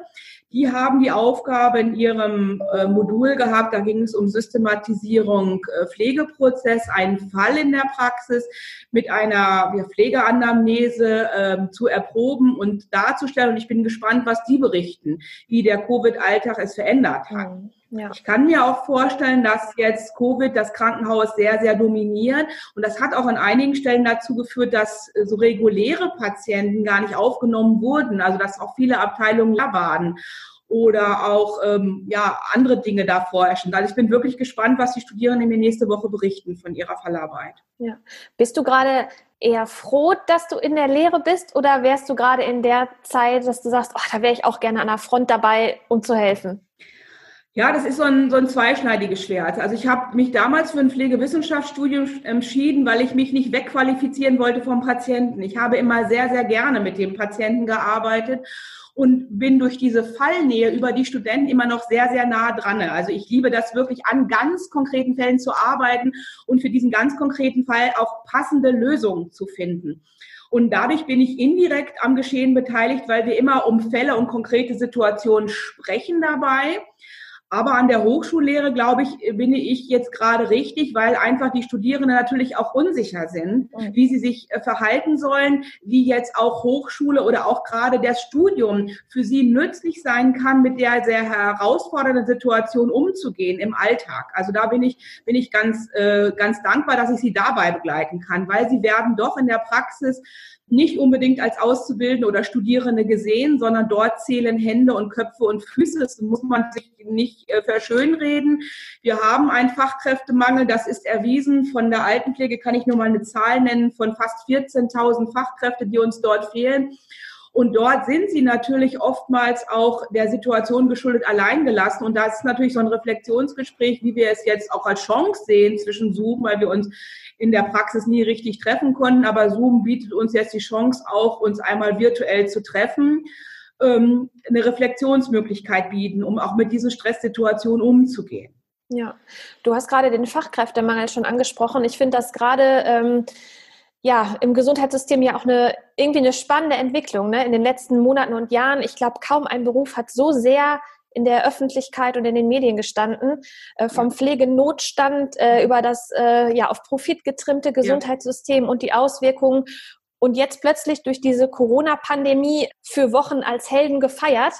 Die haben die Aufgabe in ihrem äh, Modul gehabt, da ging es um Systematisierung äh, Pflegeprozess, einen Fall in der Praxis mit einer Pflegeanamnese äh, zu erproben und darzustellen. Und ich bin gespannt, was die berichten, wie der Covid-Alltag es verändert hat. Mhm. Ja. Ich kann mir auch vorstellen, dass jetzt Covid das Krankenhaus sehr, sehr dominiert. Und das hat auch an einigen Stellen dazu geführt, dass so reguläre Patienten gar nicht aufgenommen wurden. Also dass auch viele Abteilungen leer waren oder auch ähm, ja, andere Dinge da vorherrschen. Also ich bin wirklich gespannt, was die Studierenden mir nächste Woche berichten von ihrer Fallarbeit. Ja. Bist du gerade eher froh, dass du in der Lehre bist oder wärst du gerade in der Zeit, dass du sagst, oh, da wäre ich auch gerne an der Front dabei, um zu helfen? Ja, das ist so ein, so ein zweischneidiges Schwert. Also ich habe mich damals für ein Pflegewissenschaftsstudium entschieden, weil ich mich nicht wegqualifizieren wollte vom Patienten. Ich habe immer sehr, sehr gerne mit dem Patienten gearbeitet und bin durch diese Fallnähe über die Studenten immer noch sehr, sehr nah dran. Also ich liebe das wirklich an ganz konkreten Fällen zu arbeiten und für diesen ganz konkreten Fall auch passende Lösungen zu finden. Und dadurch bin ich indirekt am Geschehen beteiligt, weil wir immer um Fälle und konkrete Situationen sprechen dabei. Aber an der Hochschullehre, glaube ich, bin ich jetzt gerade richtig, weil einfach die Studierenden natürlich auch unsicher sind, mhm. wie sie sich äh, verhalten sollen, wie jetzt auch Hochschule oder auch gerade das Studium für sie nützlich sein kann, mit der sehr herausfordernden Situation umzugehen im Alltag. Also da bin ich, bin ich ganz, äh, ganz dankbar, dass ich sie dabei begleiten kann, weil sie werden doch in der Praxis nicht unbedingt als Auszubildende oder Studierende gesehen, sondern dort zählen Hände und Köpfe und Füße. Das muss man sich nicht äh, verschönreden. Wir haben einen Fachkräftemangel, das ist erwiesen. Von der Altenpflege kann ich nur mal eine Zahl nennen von fast 14.000 Fachkräfte, die uns dort fehlen. Und dort sind sie natürlich oftmals auch der Situation geschuldet alleingelassen. Und das ist natürlich so ein Reflexionsgespräch, wie wir es jetzt auch als Chance sehen zwischen Zoom, weil wir uns in der Praxis nie richtig treffen konnten. Aber Zoom bietet uns jetzt die Chance auch, uns einmal virtuell zu treffen, ähm, eine Reflexionsmöglichkeit bieten, um auch mit diesen Stresssituationen umzugehen. Ja, du hast gerade den Fachkräftemangel schon angesprochen. Ich finde das gerade ähm, ja im Gesundheitssystem ja auch eine irgendwie eine spannende Entwicklung ne? in den letzten Monaten und Jahren. Ich glaube, kaum ein Beruf hat so sehr in der Öffentlichkeit und in den Medien gestanden, äh, vom Pflegenotstand äh, über das äh, ja auf Profit getrimmte Gesundheitssystem ja. und die Auswirkungen und jetzt plötzlich durch diese Corona-Pandemie für Wochen als Helden gefeiert.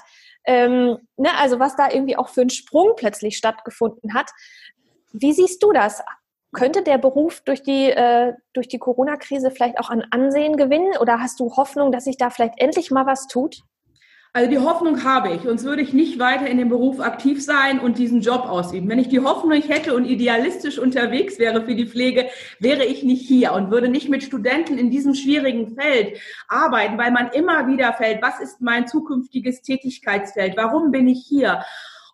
Ähm, ne, also was da irgendwie auch für ein Sprung plötzlich stattgefunden hat. Wie siehst du das? Könnte der Beruf durch die, äh, durch die Corona-Krise vielleicht auch an Ansehen gewinnen oder hast du Hoffnung, dass sich da vielleicht endlich mal was tut? Also die Hoffnung habe ich, sonst würde ich nicht weiter in dem Beruf aktiv sein und diesen Job ausüben. Wenn ich die Hoffnung hätte und idealistisch unterwegs wäre für die Pflege, wäre ich nicht hier und würde nicht mit Studenten in diesem schwierigen Feld arbeiten, weil man immer wieder fällt, was ist mein zukünftiges Tätigkeitsfeld? Warum bin ich hier?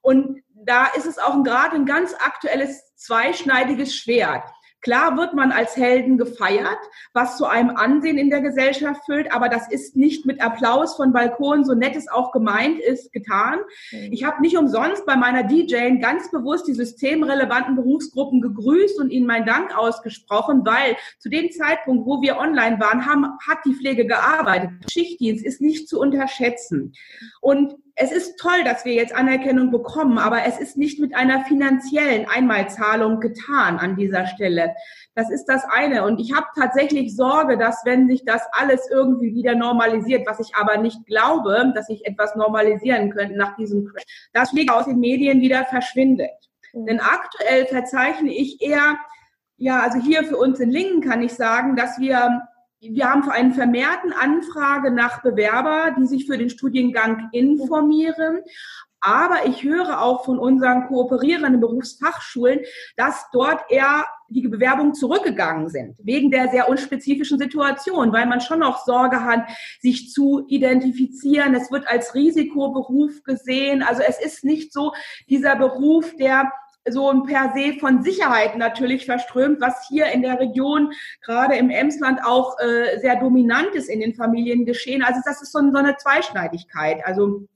Und da ist es auch gerade ein ganz aktuelles zweischneidiges Schwert. Klar wird man als Helden gefeiert, was zu einem Ansehen in der Gesellschaft füllt, aber das ist nicht mit Applaus von Balkonen, so nett es auch gemeint ist, getan. Mhm. Ich habe nicht umsonst bei meiner DJ ganz bewusst die systemrelevanten Berufsgruppen gegrüßt und ihnen meinen Dank ausgesprochen, weil zu dem Zeitpunkt, wo wir online waren, haben, hat die Pflege gearbeitet. Schichtdienst ist nicht zu unterschätzen. Und es ist toll, dass wir jetzt Anerkennung bekommen, aber es ist nicht mit einer finanziellen Einmalzahlung getan an dieser Stelle. Das ist das eine. Und ich habe tatsächlich Sorge, dass wenn sich das alles irgendwie wieder normalisiert, was ich aber nicht glaube, dass sich etwas normalisieren könnte nach diesem Crash, das Pflege aus den Medien wieder verschwindet. Mhm. Denn aktuell verzeichne ich eher, ja, also hier für uns in Lingen kann ich sagen, dass wir wir haben einen vermehrten Anfrage nach Bewerber, die sich für den Studiengang informieren. Aber ich höre auch von unseren kooperierenden Berufsfachschulen, dass dort eher die Bewerbungen zurückgegangen sind, wegen der sehr unspezifischen Situation, weil man schon noch Sorge hat, sich zu identifizieren. Es wird als Risikoberuf gesehen. Also es ist nicht so dieser Beruf, der so ein per se von Sicherheit natürlich verströmt, was hier in der Region, gerade im Emsland, auch äh, sehr dominant ist in den Familien geschehen. Also das ist so, so eine Zweischneidigkeit. Also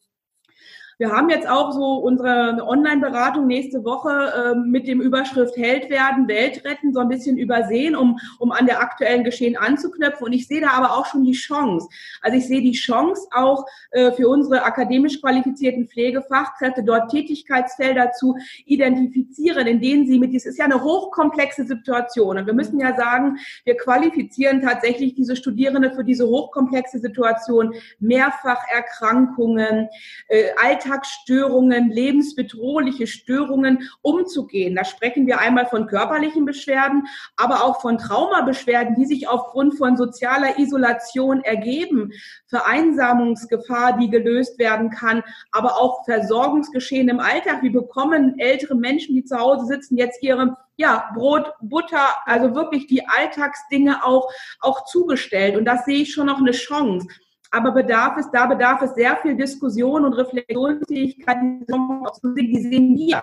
wir haben jetzt auch so unsere Online-Beratung nächste Woche äh, mit dem Überschrift Held werden, Welt retten so ein bisschen übersehen, um, um an der aktuellen Geschehen anzuknöpfen. Und ich sehe da aber auch schon die Chance. Also ich sehe die Chance auch äh, für unsere akademisch qualifizierten Pflegefachkräfte, dort Tätigkeitsfelder zu identifizieren, in denen sie mit, dies ist ja eine hochkomplexe Situation. Und wir müssen ja sagen, wir qualifizieren tatsächlich diese Studierende für diese hochkomplexe Situation, Mehrfacherkrankungen, äh, Alltag Alltagsstörungen, lebensbedrohliche Störungen umzugehen. Da sprechen wir einmal von körperlichen Beschwerden, aber auch von Traumabeschwerden, die sich aufgrund von sozialer Isolation ergeben, Vereinsamungsgefahr, die gelöst werden kann, aber auch Versorgungsgeschehen im Alltag. Wie bekommen ältere Menschen, die zu Hause sitzen, jetzt ihre ja, Brot, Butter, also wirklich die Alltagsdinge auch, auch zugestellt. Und das sehe ich schon noch eine Chance aber bedarf es, da bedarf es sehr viel Diskussion und Reflexionsfähigkeit, die sehen wir.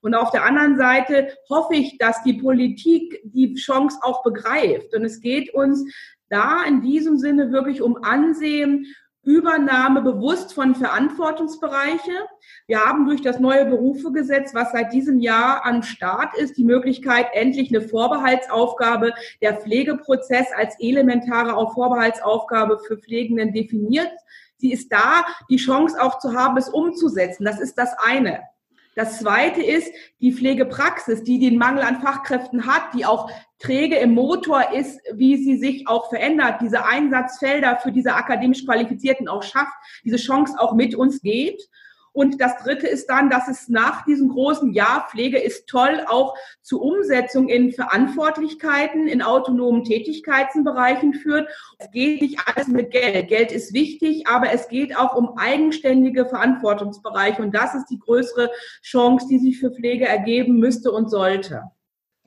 Und auf der anderen Seite hoffe ich, dass die Politik die Chance auch begreift. Und es geht uns da in diesem Sinne wirklich um Ansehen, Übernahme bewusst von Verantwortungsbereiche. Wir haben durch das neue Berufegesetz, was seit diesem Jahr am Start ist, die Möglichkeit, endlich eine Vorbehaltsaufgabe der Pflegeprozess als elementare Vorbehaltsaufgabe für Pflegenden definiert. Sie ist da, die Chance auch zu haben, es umzusetzen. Das ist das eine. Das zweite ist die Pflegepraxis, die den Mangel an Fachkräften hat, die auch träge im Motor ist, wie sie sich auch verändert, diese Einsatzfelder für diese akademisch Qualifizierten auch schafft, diese Chance auch mit uns geht. Und das Dritte ist dann, dass es nach diesem großen Jahr Pflege ist toll auch zur Umsetzung in Verantwortlichkeiten, in autonomen Tätigkeitsbereichen führt. Es geht nicht alles mit Geld. Geld ist wichtig, aber es geht auch um eigenständige Verantwortungsbereiche. Und das ist die größere Chance, die sich für Pflege ergeben müsste und sollte.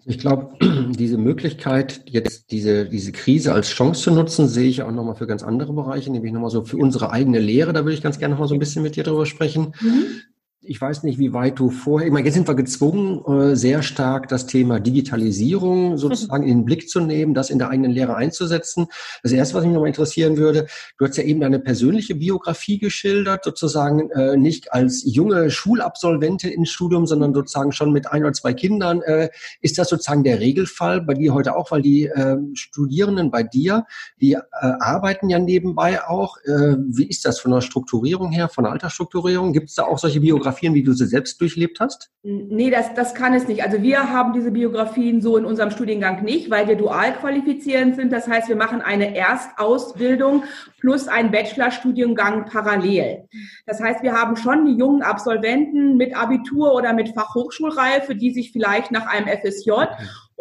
Ich glaube, diese Möglichkeit, jetzt diese, diese Krise als Chance zu nutzen, sehe ich auch nochmal für ganz andere Bereiche, nämlich nochmal so für unsere eigene Lehre. Da würde ich ganz gerne nochmal so ein bisschen mit dir drüber sprechen. Mhm ich weiß nicht, wie weit du vorher, ich meine, jetzt sind wir gezwungen, äh, sehr stark das Thema Digitalisierung sozusagen in den Blick zu nehmen, das in der eigenen Lehre einzusetzen. Das erste, was mich nochmal interessieren würde, du hast ja eben deine persönliche Biografie geschildert, sozusagen äh, nicht als junge Schulabsolventin ins Studium, sondern sozusagen schon mit ein oder zwei Kindern. Äh, ist das sozusagen der Regelfall bei dir heute auch, weil die Studierenden bei dir, die arbeiten ja nebenbei auch. Wie ist das von der Strukturierung her, von der Altersstrukturierung? Gibt es da auch solche Biografien? Biografien, wie du sie selbst durchlebt hast? Nee, das, das kann es nicht. Also wir haben diese Biografien so in unserem Studiengang nicht, weil wir dual qualifizierend sind. Das heißt, wir machen eine Erstausbildung plus einen Bachelorstudiengang parallel. Das heißt, wir haben schon die jungen Absolventen mit Abitur oder mit Fachhochschulreife, die sich vielleicht nach einem FSJ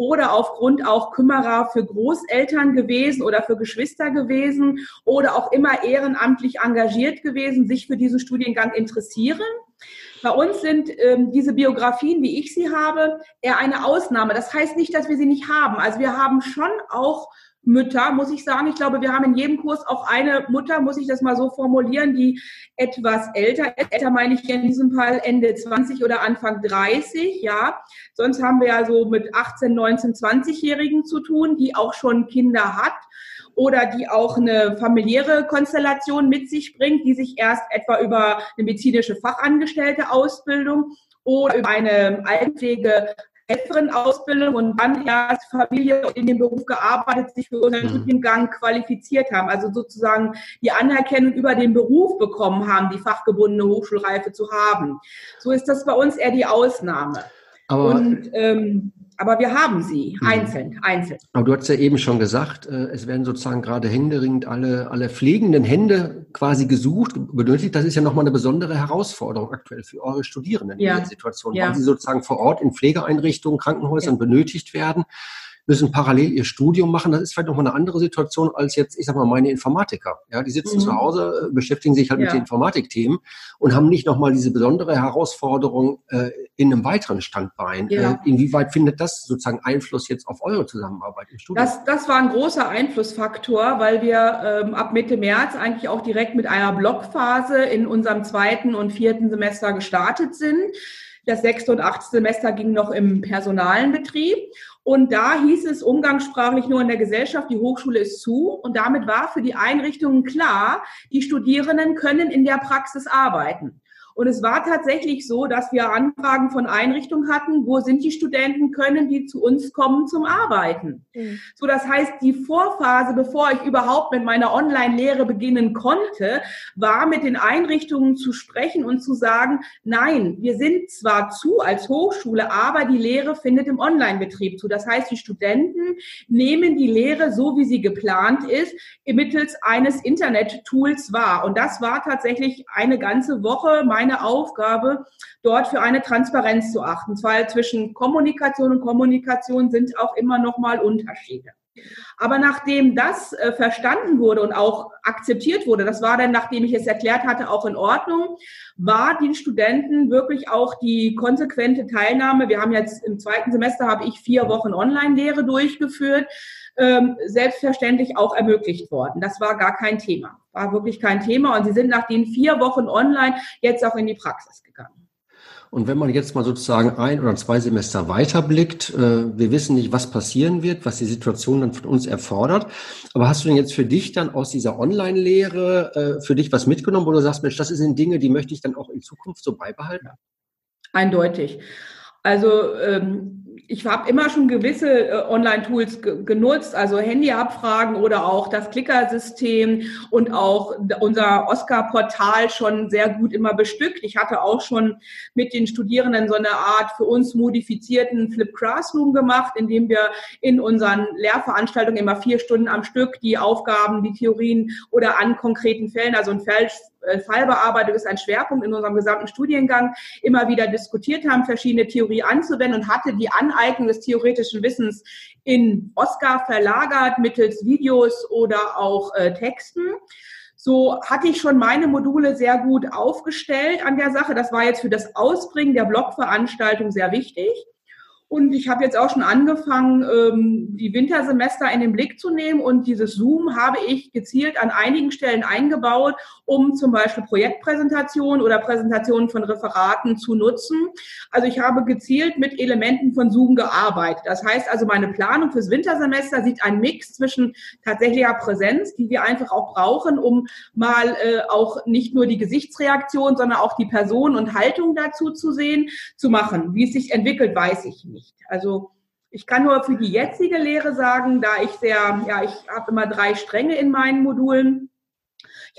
oder aufgrund auch Kümmerer für Großeltern gewesen oder für Geschwister gewesen oder auch immer ehrenamtlich engagiert gewesen, sich für diesen Studiengang interessieren. Bei uns sind ähm, diese Biografien, wie ich sie habe, eher eine Ausnahme. Das heißt nicht, dass wir sie nicht haben. Also wir haben schon auch Mütter, muss ich sagen. Ich glaube, wir haben in jedem Kurs auch eine Mutter, muss ich das mal so formulieren, die etwas älter. Älter meine ich in diesem Fall Ende 20 oder Anfang 30, ja. Sonst haben wir ja so mit 18, 19, 20-Jährigen zu tun, die auch schon Kinder hat oder die auch eine familiäre Konstellation mit sich bringt, die sich erst etwa über eine medizinische Fachangestellte Ausbildung oder über eine Altenpflege Helferin-Ausbildung und dann erst Familie in dem Beruf gearbeitet, sich für unseren mhm. Studiengang qualifiziert haben. Also sozusagen die Anerkennung über den Beruf bekommen haben, die fachgebundene Hochschulreife zu haben. So ist das bei uns eher die Ausnahme. Aber und ähm, aber wir haben sie mhm. einzeln, einzeln. Aber du hast ja eben schon gesagt, äh, es werden sozusagen gerade händeringend alle, alle pflegenden Hände quasi gesucht, benötigt. Das ist ja nochmal eine besondere Herausforderung aktuell für eure Studierenden in der Situation, ja. weil sie sozusagen vor Ort in Pflegeeinrichtungen, Krankenhäusern ja. benötigt werden müssen parallel ihr Studium machen. Das ist vielleicht nochmal eine andere Situation als jetzt, ich sag mal, meine Informatiker. Ja, die sitzen mhm. zu Hause, äh, beschäftigen sich halt ja. mit den Informatikthemen und haben nicht nochmal diese besondere Herausforderung äh, in einem weiteren Standbein. Ja. Äh, inwieweit findet das sozusagen Einfluss jetzt auf eure Zusammenarbeit im Studium? Das, das war ein großer Einflussfaktor, weil wir ähm, ab Mitte März eigentlich auch direkt mit einer Blockphase in unserem zweiten und vierten Semester gestartet sind. Das sechste und achte Semester ging noch im personalen Betrieb. Und da hieß es umgangssprachlich nur in der Gesellschaft, die Hochschule ist zu. Und damit war für die Einrichtungen klar, die Studierenden können in der Praxis arbeiten. Und es war tatsächlich so, dass wir Anfragen von Einrichtungen hatten, wo sind die Studenten, können die zu uns kommen zum Arbeiten. Mhm. So, das heißt, die Vorphase, bevor ich überhaupt mit meiner Online-Lehre beginnen konnte, war mit den Einrichtungen zu sprechen und zu sagen, nein, wir sind zwar zu als Hochschule, aber die Lehre findet im Online-Betrieb zu. Das heißt, die Studenten nehmen die Lehre so, wie sie geplant ist, mittels eines Internet-Tools wahr. Und das war tatsächlich eine ganze Woche meine meine Aufgabe, dort für eine Transparenz zu achten. Weil zwischen Kommunikation und Kommunikation sind auch immer noch mal Unterschiede. Aber nachdem das äh, verstanden wurde und auch akzeptiert wurde, das war dann, nachdem ich es erklärt hatte, auch in Ordnung, war den Studenten wirklich auch die konsequente Teilnahme. Wir haben jetzt im zweiten Semester habe ich vier Wochen Online-Lehre durchgeführt, ähm, selbstverständlich auch ermöglicht worden. Das war gar kein Thema, war wirklich kein Thema. Und sie sind nach den vier Wochen Online jetzt auch in die Praxis gegangen. Und wenn man jetzt mal sozusagen ein oder zwei Semester weiterblickt, äh, wir wissen nicht, was passieren wird, was die Situation dann von uns erfordert. Aber hast du denn jetzt für dich dann aus dieser Online-Lehre äh, für dich was mitgenommen, wo du sagst, Mensch, das sind Dinge, die möchte ich dann auch in Zukunft so beibehalten? Eindeutig. Also ähm, ich habe immer schon gewisse äh, Online-Tools genutzt, also Handyabfragen oder auch das Clicker-System und auch unser Oscar-Portal schon sehr gut immer bestückt. Ich hatte auch schon mit den Studierenden so eine Art für uns modifizierten Flip Classroom gemacht, in dem wir in unseren Lehrveranstaltungen immer vier Stunden am Stück die Aufgaben, die Theorien oder an konkreten Fällen, also ein Fall äh, Fallbearbeitung ist ein Schwerpunkt in unserem gesamten Studiengang, immer wieder diskutiert haben, verschiedene Theorie anzuwenden und hatte die Aneignung des theoretischen Wissens in Oscar verlagert mittels Videos oder auch äh, Texten. So hatte ich schon meine Module sehr gut aufgestellt an der Sache. Das war jetzt für das Ausbringen der Blogveranstaltung sehr wichtig. Und ich habe jetzt auch schon angefangen, ähm, die Wintersemester in den Blick zu nehmen. Und dieses Zoom habe ich gezielt an einigen Stellen eingebaut, um zum Beispiel Projektpräsentationen oder Präsentationen von Referaten zu nutzen. Also ich habe gezielt mit Elementen von Zoom gearbeitet. Das heißt also, meine Planung fürs Wintersemester sieht einen Mix zwischen tatsächlicher Präsenz, die wir einfach auch brauchen, um mal äh, auch nicht nur die Gesichtsreaktion, sondern auch die Person und Haltung dazu zu sehen, zu machen. Wie es sich entwickelt, weiß ich nicht. Also ich kann nur für die jetzige Lehre sagen, da ich sehr, ja, ich habe immer drei Stränge in meinen Modulen.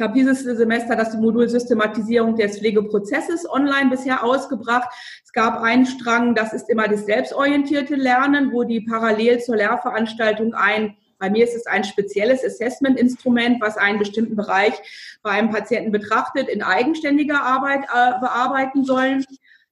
Ich habe dieses Semester das Modul Systematisierung des Pflegeprozesses online bisher ausgebracht. Es gab einen Strang, das ist immer das selbstorientierte Lernen, wo die parallel zur Lehrveranstaltung ein bei mir ist es ein spezielles Assessment-Instrument, was einen bestimmten Bereich bei einem Patienten betrachtet, in eigenständiger Arbeit äh, bearbeiten sollen.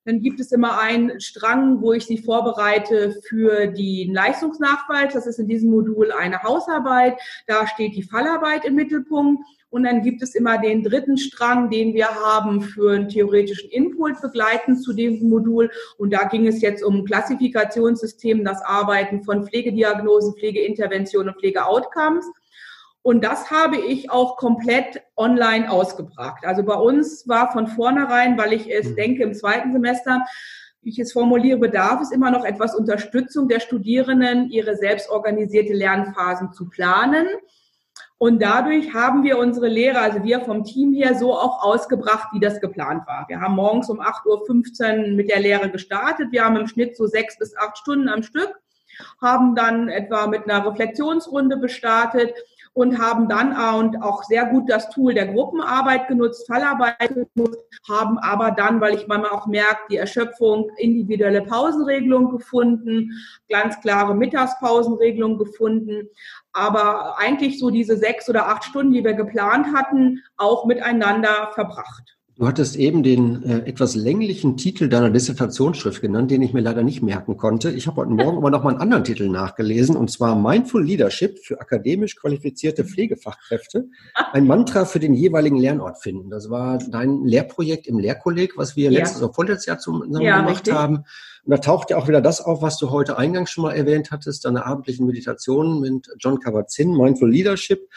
Dann gibt es immer einen Strang, wo ich sie vorbereite für den Leistungsnachweis. Das ist in diesem Modul eine Hausarbeit. Da steht die Fallarbeit im Mittelpunkt. Und dann gibt es immer den dritten Strang, den wir haben für einen theoretischen Input begleitend zu diesem Modul. Und da ging es jetzt um Klassifikationssystem, das Arbeiten von Pflegediagnosen, Pflegeinterventionen und Pflegeoutcomes. Und das habe ich auch komplett online ausgebracht. Also bei uns war von vornherein, weil ich es mhm. denke, im zweiten Semester, wie ich es formuliere, bedarf es immer noch etwas Unterstützung der Studierenden, ihre selbstorganisierte Lernphasen zu planen. Und dadurch haben wir unsere Lehre, also wir vom Team hier, so auch ausgebracht, wie das geplant war. Wir haben morgens um 8.15 Uhr mit der Lehre gestartet. Wir haben im Schnitt so sechs bis acht Stunden am Stück, haben dann etwa mit einer Reflexionsrunde gestartet, und haben dann auch sehr gut das Tool der Gruppenarbeit genutzt, Fallarbeit genutzt, haben aber dann, weil ich manchmal auch merke, die Erschöpfung, individuelle Pausenregelung gefunden, ganz klare Mittagspausenregelung gefunden, aber eigentlich so diese sechs oder acht Stunden, die wir geplant hatten, auch miteinander verbracht. Du hattest eben den äh, etwas länglichen Titel deiner Dissertationsschrift genannt, den ich mir leider nicht merken konnte. Ich habe heute Morgen aber noch mal einen anderen Titel nachgelesen, und zwar Mindful Leadership für akademisch qualifizierte Pflegefachkräfte. Ein Mantra für den jeweiligen Lernort finden. Das war dein Lehrprojekt im Lehrkolleg, was wir ja. letztes oder vorletztes Jahr zusammen ja, gemacht richtig. haben. Und da taucht ja auch wieder das auf, was du heute eingangs schon mal erwähnt hattest, deine abendlichen Meditationen mit John Kabat-Zinn, Mindful Leadership.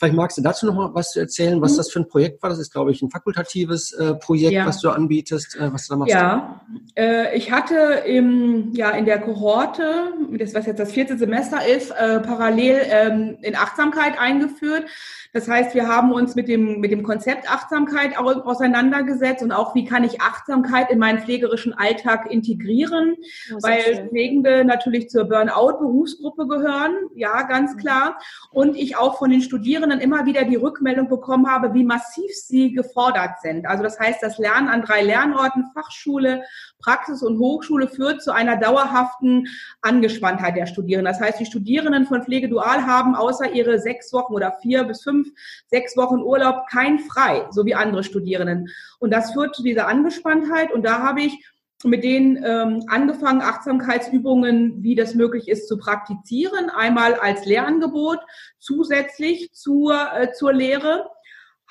Vielleicht magst du dazu noch mal was erzählen, was mhm. das für ein Projekt war. Das ist, glaube ich, ein fakultatives äh, Projekt, ja. was du anbietest, äh, was du da machst. Ja, äh, ich hatte im, ja, in der Kohorte, das was jetzt das vierte Semester ist, äh, parallel ähm, in Achtsamkeit eingeführt. Das heißt, wir haben uns mit dem, mit dem Konzept Achtsamkeit auseinandergesetzt und auch, wie kann ich Achtsamkeit in meinen pflegerischen Alltag integrieren, oh, weil schön. Pflegende natürlich zur Burnout-Berufsgruppe gehören, ja, ganz mhm. klar. Und ich auch von den Studierenden immer wieder die Rückmeldung bekommen habe, wie massiv sie gefordert sind. Also das heißt, das Lernen an drei Lernorten, Fachschule, Praxis und Hochschule führt zu einer dauerhaften Angespanntheit der Studierenden. Das heißt, die Studierenden von Pflege Dual haben außer ihre sechs Wochen oder vier bis fünf, sechs Wochen Urlaub kein frei, so wie andere Studierenden. Und das führt zu dieser Angespanntheit. Und da habe ich mit denen ähm, angefangen, Achtsamkeitsübungen, wie das möglich ist, zu praktizieren. Einmal als Lehrangebot zusätzlich zur, äh, zur Lehre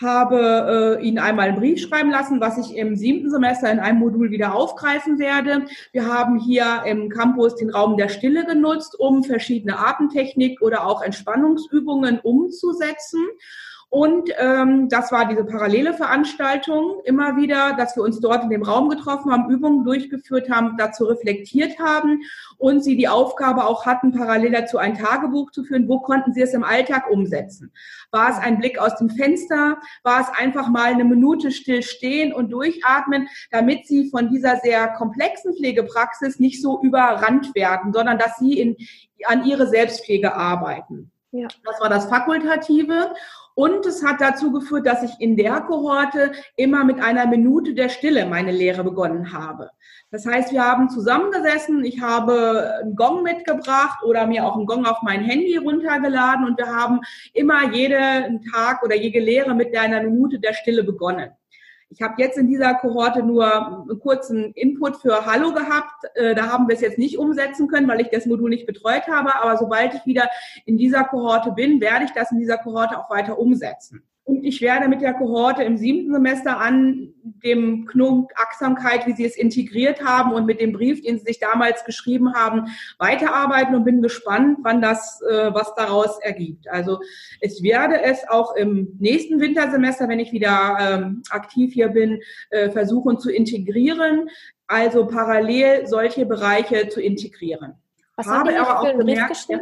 habe äh, Ihnen einmal einen Brief schreiben lassen, was ich im siebten Semester in einem Modul wieder aufgreifen werde. Wir haben hier im Campus den Raum der Stille genutzt, um verschiedene Atemtechnik oder auch Entspannungsübungen umzusetzen. Und ähm, das war diese parallele Veranstaltung immer wieder, dass wir uns dort in dem Raum getroffen haben, Übungen durchgeführt haben, dazu reflektiert haben und sie die Aufgabe auch hatten, parallel dazu ein Tagebuch zu führen. Wo konnten sie es im Alltag umsetzen? War es ein Blick aus dem Fenster? War es einfach mal eine Minute still stehen und durchatmen, damit sie von dieser sehr komplexen Pflegepraxis nicht so überrannt werden, sondern dass sie in, an ihre Selbstpflege arbeiten? Ja. Das war das Fakultative. Und es hat dazu geführt, dass ich in der Kohorte immer mit einer Minute der Stille meine Lehre begonnen habe. Das heißt, wir haben zusammengesessen, ich habe einen Gong mitgebracht oder mir auch einen Gong auf mein Handy runtergeladen und wir haben immer jeden Tag oder jede Lehre mit einer Minute der Stille begonnen. Ich habe jetzt in dieser Kohorte nur einen kurzen Input für Hallo gehabt. Äh, da haben wir es jetzt nicht umsetzen können, weil ich das Modul nicht betreut habe. Aber sobald ich wieder in dieser Kohorte bin, werde ich das in dieser Kohorte auch weiter umsetzen. Und ich werde mit der Kohorte im siebten Semester an dem Knunk Achtsamkeit, wie Sie es integriert haben und mit dem Brief, den Sie sich damals geschrieben haben, weiterarbeiten und bin gespannt, wann das, äh, was daraus ergibt. Also ich werde es auch im nächsten Wintersemester, wenn ich wieder ähm, aktiv hier bin, äh, versuchen zu integrieren. Also parallel solche Bereiche zu integrieren. Was Habe haben die aber auch für einen Brief geschrieben?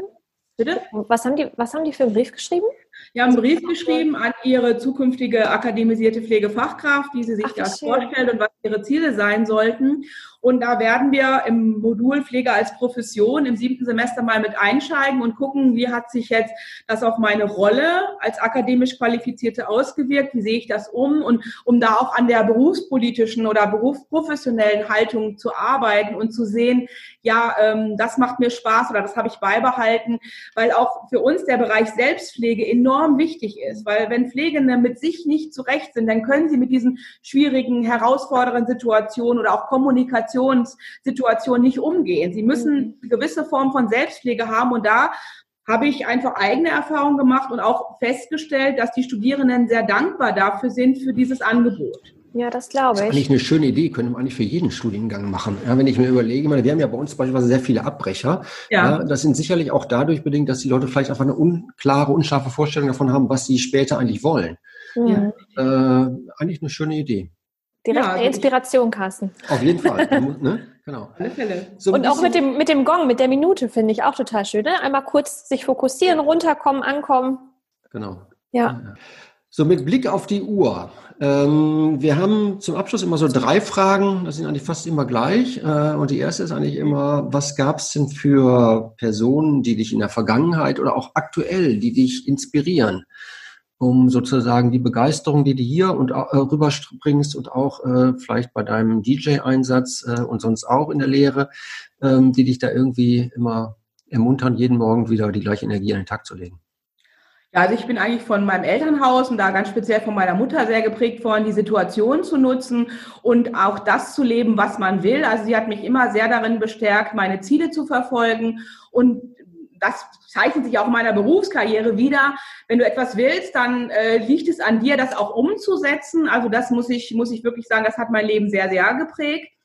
Bitte? Was haben, die, was haben die für einen Brief geschrieben? Wir haben einen Brief geschrieben an Ihre zukünftige akademisierte Pflegefachkraft, wie Sie sich Ach, das vorstellt und was Ihre Ziele sein sollten. Und da werden wir im Modul Pflege als Profession im siebten Semester mal mit einsteigen und gucken, wie hat sich jetzt das auf meine Rolle als akademisch Qualifizierte ausgewirkt, wie sehe ich das um? Und um da auch an der berufspolitischen oder berufsprofessionellen Haltung zu arbeiten und zu sehen, ja, ähm, das macht mir Spaß oder das habe ich beibehalten, weil auch für uns der Bereich Selbstpflege enorm wichtig ist, weil wenn Pflegende mit sich nicht zurecht sind, dann können sie mit diesen schwierigen, herausfordernden Situationen oder auch Kommunikation Situationen nicht umgehen. Sie müssen mhm. eine gewisse Form von Selbstpflege haben und da habe ich einfach eigene Erfahrungen gemacht und auch festgestellt, dass die Studierenden sehr dankbar dafür sind für dieses Angebot. Ja, das glaube ich. Das ist eigentlich eine schöne Idee, könnte man eigentlich für jeden Studiengang machen. Ja, wenn ich mir überlege, wir haben ja bei uns beispielsweise sehr viele Abbrecher. Ja. ja. Das sind sicherlich auch dadurch bedingt, dass die Leute vielleicht einfach eine unklare, unscharfe Vorstellung davon haben, was sie später eigentlich wollen. Mhm. Äh, eigentlich eine schöne Idee. Direkt ja, also Inspiration, Carsten. Auf jeden Fall. ne? Genau. So und auch mit dem, mit dem Gong, mit der Minute, finde ich auch total schön. Ne? Einmal kurz sich fokussieren, runterkommen, ankommen. Genau. Ja. So, mit Blick auf die Uhr. Ähm, wir haben zum Abschluss immer so drei Fragen, das sind eigentlich fast immer gleich. Äh, und die erste ist eigentlich immer, was gab es denn für Personen, die dich in der Vergangenheit oder auch aktuell, die dich inspirieren? Um sozusagen die Begeisterung, die du hier und äh, rüberbringst und auch äh, vielleicht bei deinem DJ-Einsatz äh, und sonst auch in der Lehre, ähm, die dich da irgendwie immer ermuntern, jeden Morgen wieder die gleiche Energie an den Tag zu legen? Ja, also ich bin eigentlich von meinem Elternhaus und da ganz speziell von meiner Mutter sehr geprägt worden, die Situation zu nutzen und auch das zu leben, was man will. Also sie hat mich immer sehr darin bestärkt, meine Ziele zu verfolgen und das zeichnet sich auch in meiner Berufskarriere wieder. Wenn du etwas willst, dann äh, liegt es an dir, das auch umzusetzen. Also das muss ich, muss ich wirklich sagen, das hat mein Leben sehr, sehr geprägt.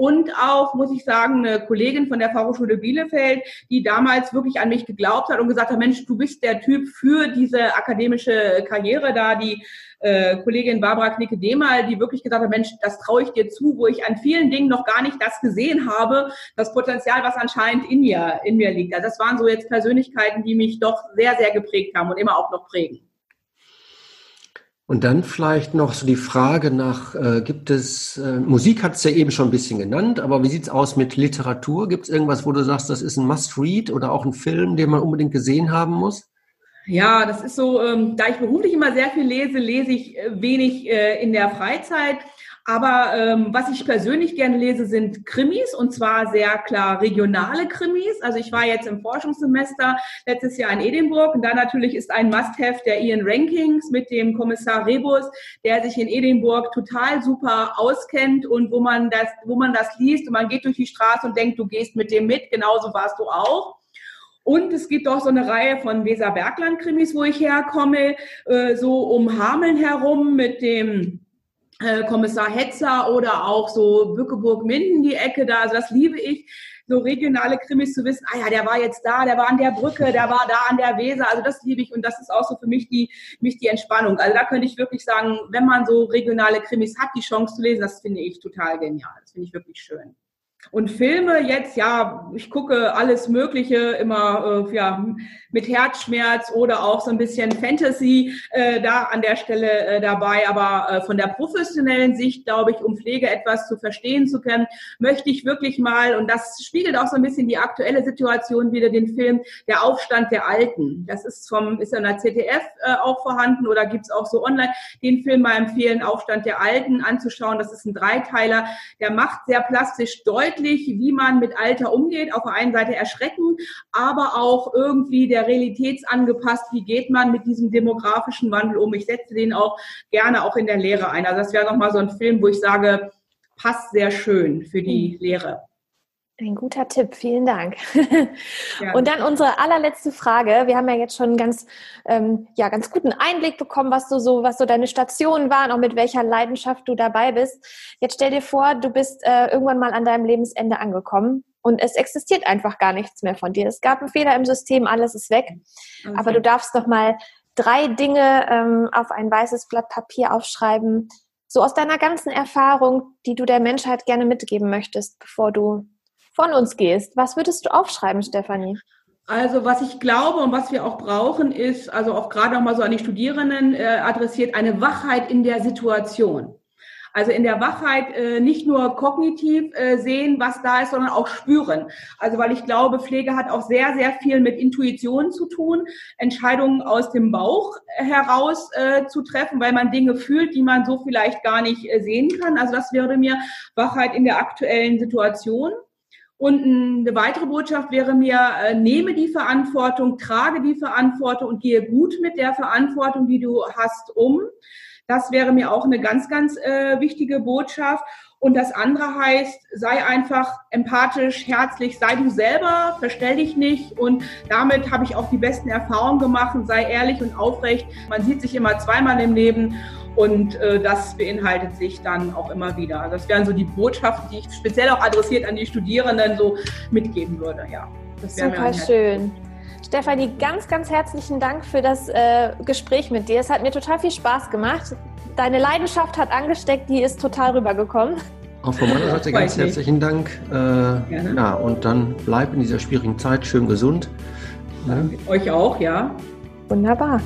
Und auch, muss ich sagen, eine Kollegin von der Fachhochschule Bielefeld, die damals wirklich an mich geglaubt hat und gesagt hat, Mensch, du bist der Typ für diese akademische Karriere da, die äh, Kollegin Barbara Knicke-Demal, die wirklich gesagt hat, Mensch, das traue ich dir zu, wo ich an vielen Dingen noch gar nicht das gesehen habe, das Potenzial, was anscheinend in mir, in mir liegt. Also das waren so jetzt Persönlichkeiten, die mich doch sehr, sehr geprägt haben und immer auch noch prägen. Und dann vielleicht noch so die Frage nach, äh, gibt es, äh, Musik hat es ja eben schon ein bisschen genannt, aber wie sieht's aus mit Literatur? Gibt es irgendwas, wo du sagst, das ist ein Must-Read oder auch ein Film, den man unbedingt gesehen haben muss? Ja, das ist so, ähm, da ich beruflich immer sehr viel lese, lese ich äh, wenig äh, in der Freizeit. Aber ähm, was ich persönlich gerne lese, sind Krimis und zwar sehr klar regionale Krimis. Also ich war jetzt im Forschungssemester letztes Jahr in Edinburgh und da natürlich ist ein Must-have der Ian Rankings mit dem Kommissar Rebus, der sich in Edinburgh total super auskennt und wo man das, wo man das liest und man geht durch die Straße und denkt, du gehst mit dem mit. Genauso warst du auch. Und es gibt auch so eine Reihe von Weser-Bergland-Krimis, wo ich herkomme, äh, so um Hameln herum mit dem äh, Kommissar Hetzer oder auch so Bückeburg-Minden, die Ecke da. Also das liebe ich, so regionale Krimis zu wissen. Ah ja, der war jetzt da, der war an der Brücke, der war da an der Weser. Also das liebe ich und das ist auch so für mich die, mich die Entspannung. Also da könnte ich wirklich sagen, wenn man so regionale Krimis hat, die Chance zu lesen, das finde ich total genial. Das finde ich wirklich schön. Und Filme jetzt, ja, ich gucke alles Mögliche, immer äh, ja, mit Herzschmerz oder auch so ein bisschen Fantasy äh, da an der Stelle äh, dabei. Aber äh, von der professionellen Sicht, glaube ich, um Pflege etwas zu verstehen zu können, möchte ich wirklich mal, und das spiegelt auch so ein bisschen die aktuelle Situation wieder, den Film Der Aufstand der Alten. Das ist vom, ist in der ZDF äh, auch vorhanden oder gibt's auch so online, den Film mal empfehlen, Aufstand der Alten anzuschauen. Das ist ein Dreiteiler, der macht sehr plastisch deutlich, wie man mit Alter umgeht. Auf der einen Seite erschrecken, aber auch irgendwie der realitätsangepasst, wie geht man mit diesem demografischen Wandel um. Ich setze den auch gerne auch in der Lehre ein. Also das wäre nochmal so ein Film, wo ich sage, passt sehr schön für die hm. Lehre. Ein guter Tipp, vielen Dank. Ja. Und dann unsere allerletzte Frage. Wir haben ja jetzt schon einen ganz, ähm, ja, ganz guten Einblick bekommen, was du so, was so deine Stationen waren und mit welcher Leidenschaft du dabei bist. Jetzt stell dir vor, du bist äh, irgendwann mal an deinem Lebensende angekommen und es existiert einfach gar nichts mehr von dir. Es gab einen Fehler im System, alles ist weg. Okay. Aber du darfst doch mal drei Dinge ähm, auf ein weißes Blatt Papier aufschreiben, so aus deiner ganzen Erfahrung, die du der Menschheit gerne mitgeben möchtest, bevor du von uns gehst. Was würdest du aufschreiben, Stefanie? Also was ich glaube und was wir auch brauchen, ist, also auch gerade nochmal so an die Studierenden äh, adressiert, eine Wachheit in der Situation. Also in der Wachheit äh, nicht nur kognitiv äh, sehen, was da ist, sondern auch spüren. Also weil ich glaube, Pflege hat auch sehr, sehr viel mit Intuition zu tun, Entscheidungen aus dem Bauch heraus äh, zu treffen, weil man Dinge fühlt, die man so vielleicht gar nicht äh, sehen kann. Also das wäre mir Wachheit in der aktuellen Situation. Und eine weitere Botschaft wäre mir, äh, nehme die Verantwortung, trage die Verantwortung und gehe gut mit der Verantwortung, die du hast, um. Das wäre mir auch eine ganz, ganz äh, wichtige Botschaft. Und das andere heißt, sei einfach empathisch, herzlich, sei du selber, verstell dich nicht. Und damit habe ich auch die besten Erfahrungen gemacht. Sei ehrlich und aufrecht. Man sieht sich immer zweimal im Leben. Und äh, das beinhaltet sich dann auch immer wieder. Also das wären so die Botschaften, die ich speziell auch adressiert an die Studierenden so mitgeben würde. Ja, das Super schön. Stefanie, ganz, ganz herzlichen Dank für das äh, Gespräch mit dir. Es hat mir total viel Spaß gemacht. Deine Leidenschaft hat angesteckt, die ist total rübergekommen. Auch von meiner Seite ganz herzlichen Dank. Äh, ja, und dann bleib in dieser schwierigen Zeit schön gesund. Ja. Euch auch, ja. Wunderbar.